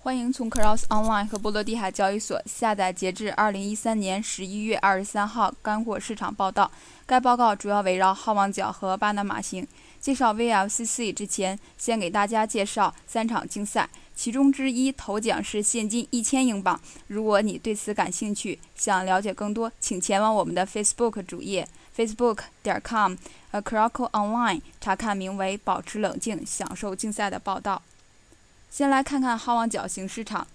欢迎从 Cross Online 和波罗的海交易所下载截至二零一三年十一月二十三号干货市场报道。该报告主要围绕好望角和巴拿马星。介绍 VLCC 之前，先给大家介绍三场竞赛，其中之一头奖是现金一千英镑。如果你对此感兴趣，想了解更多，请前往我们的 Facebook 主页 facebook 点 com a c r o c o Online 查看名为“保持冷静，享受竞赛”的报道。先来看看好望角型市场。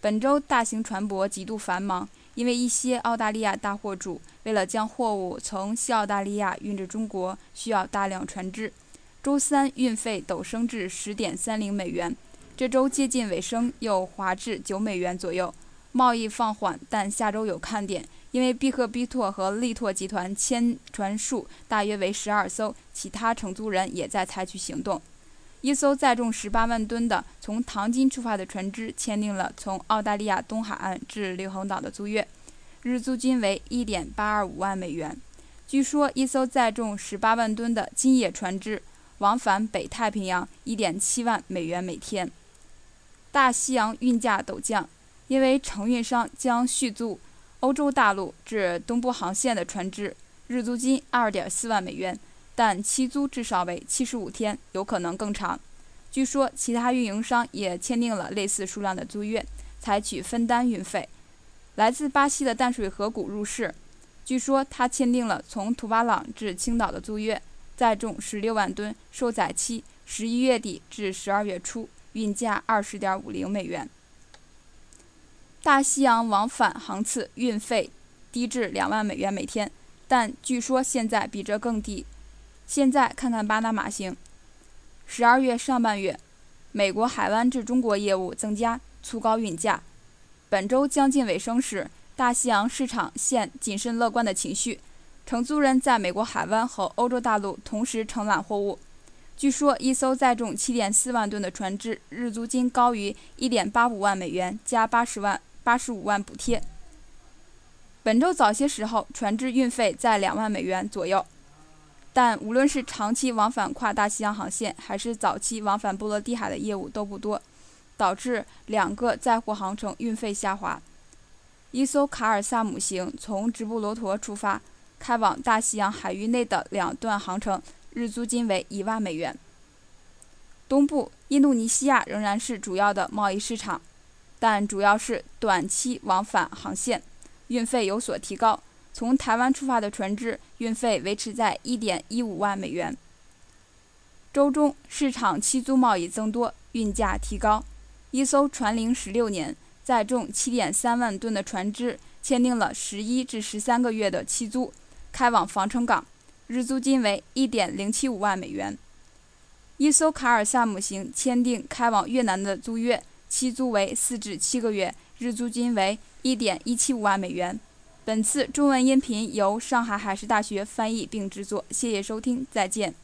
本周大型船舶极度繁忙，因为一些澳大利亚大货主为了将货物从西澳大利亚运至中国，需要大量船只。周三运费陡升至十点三零美元，这周接近尾声又滑至九美元左右。贸易放缓，但下周有看点，因为必赫必拓和力拓集团签船数大约为十二艘，其他承租人也在采取行动。一艘载重十八万吨的从唐津出发的船只签订了从澳大利亚东海岸至硫磺岛的租约，日租金为一点八二五万美元。据说，一艘载重十八万吨的金野船只往返北太平洋一点七万美元每天。大西洋运价陡降，因为承运商将续租欧洲大陆至东部航线的船只，日租金二点四万美元。但期租至少为七十五天，有可能更长。据说其他运营商也签订了类似数量的租约，采取分担运费。来自巴西的淡水河谷入市，据说他签订了从图瓦朗至青岛的租约，载重十六万吨，受载期十一月底至十二月初，运价二十点五零美元。大西洋往返航次运费低至两万美元每天，但据说现在比这更低。现在看看巴拿马行。十二月上半月，美国海湾至中国业务增加，促高运价。本周将近尾声时，大西洋市场现谨慎乐观的情绪。承租人在美国海湾和欧洲大陆同时承揽货物。据说，一艘载重七点四万吨的船只日租金高于一点八五万美元，加八十万八十五万补贴。本周早些时候，船只运费在两万美元左右。但无论是长期往返跨大西洋航线，还是早期往返波罗的海的业务都不多，导致两个载货航程运费下滑。一艘卡尔萨姆型从直布罗陀出发，开往大西洋海域内的两段航程，日租金为一万美元。东部印度尼西亚仍然是主要的贸易市场，但主要是短期往返航线，运费有所提高。从台湾出发的船只运费维持在一点一五万美元。周中市场期租贸易增多，运价提高。一艘船龄十六年、载重七点三万吨的船只签订了十一至十三个月的期租，开往防城港，日租金为一点零七五万美元。一艘卡尔萨姆型签订开往越南的租约，期租为四至七个月，日租金为一点一七五万美元。本次中文音频由上海海事大学翻译并制作，谢谢收听，再见。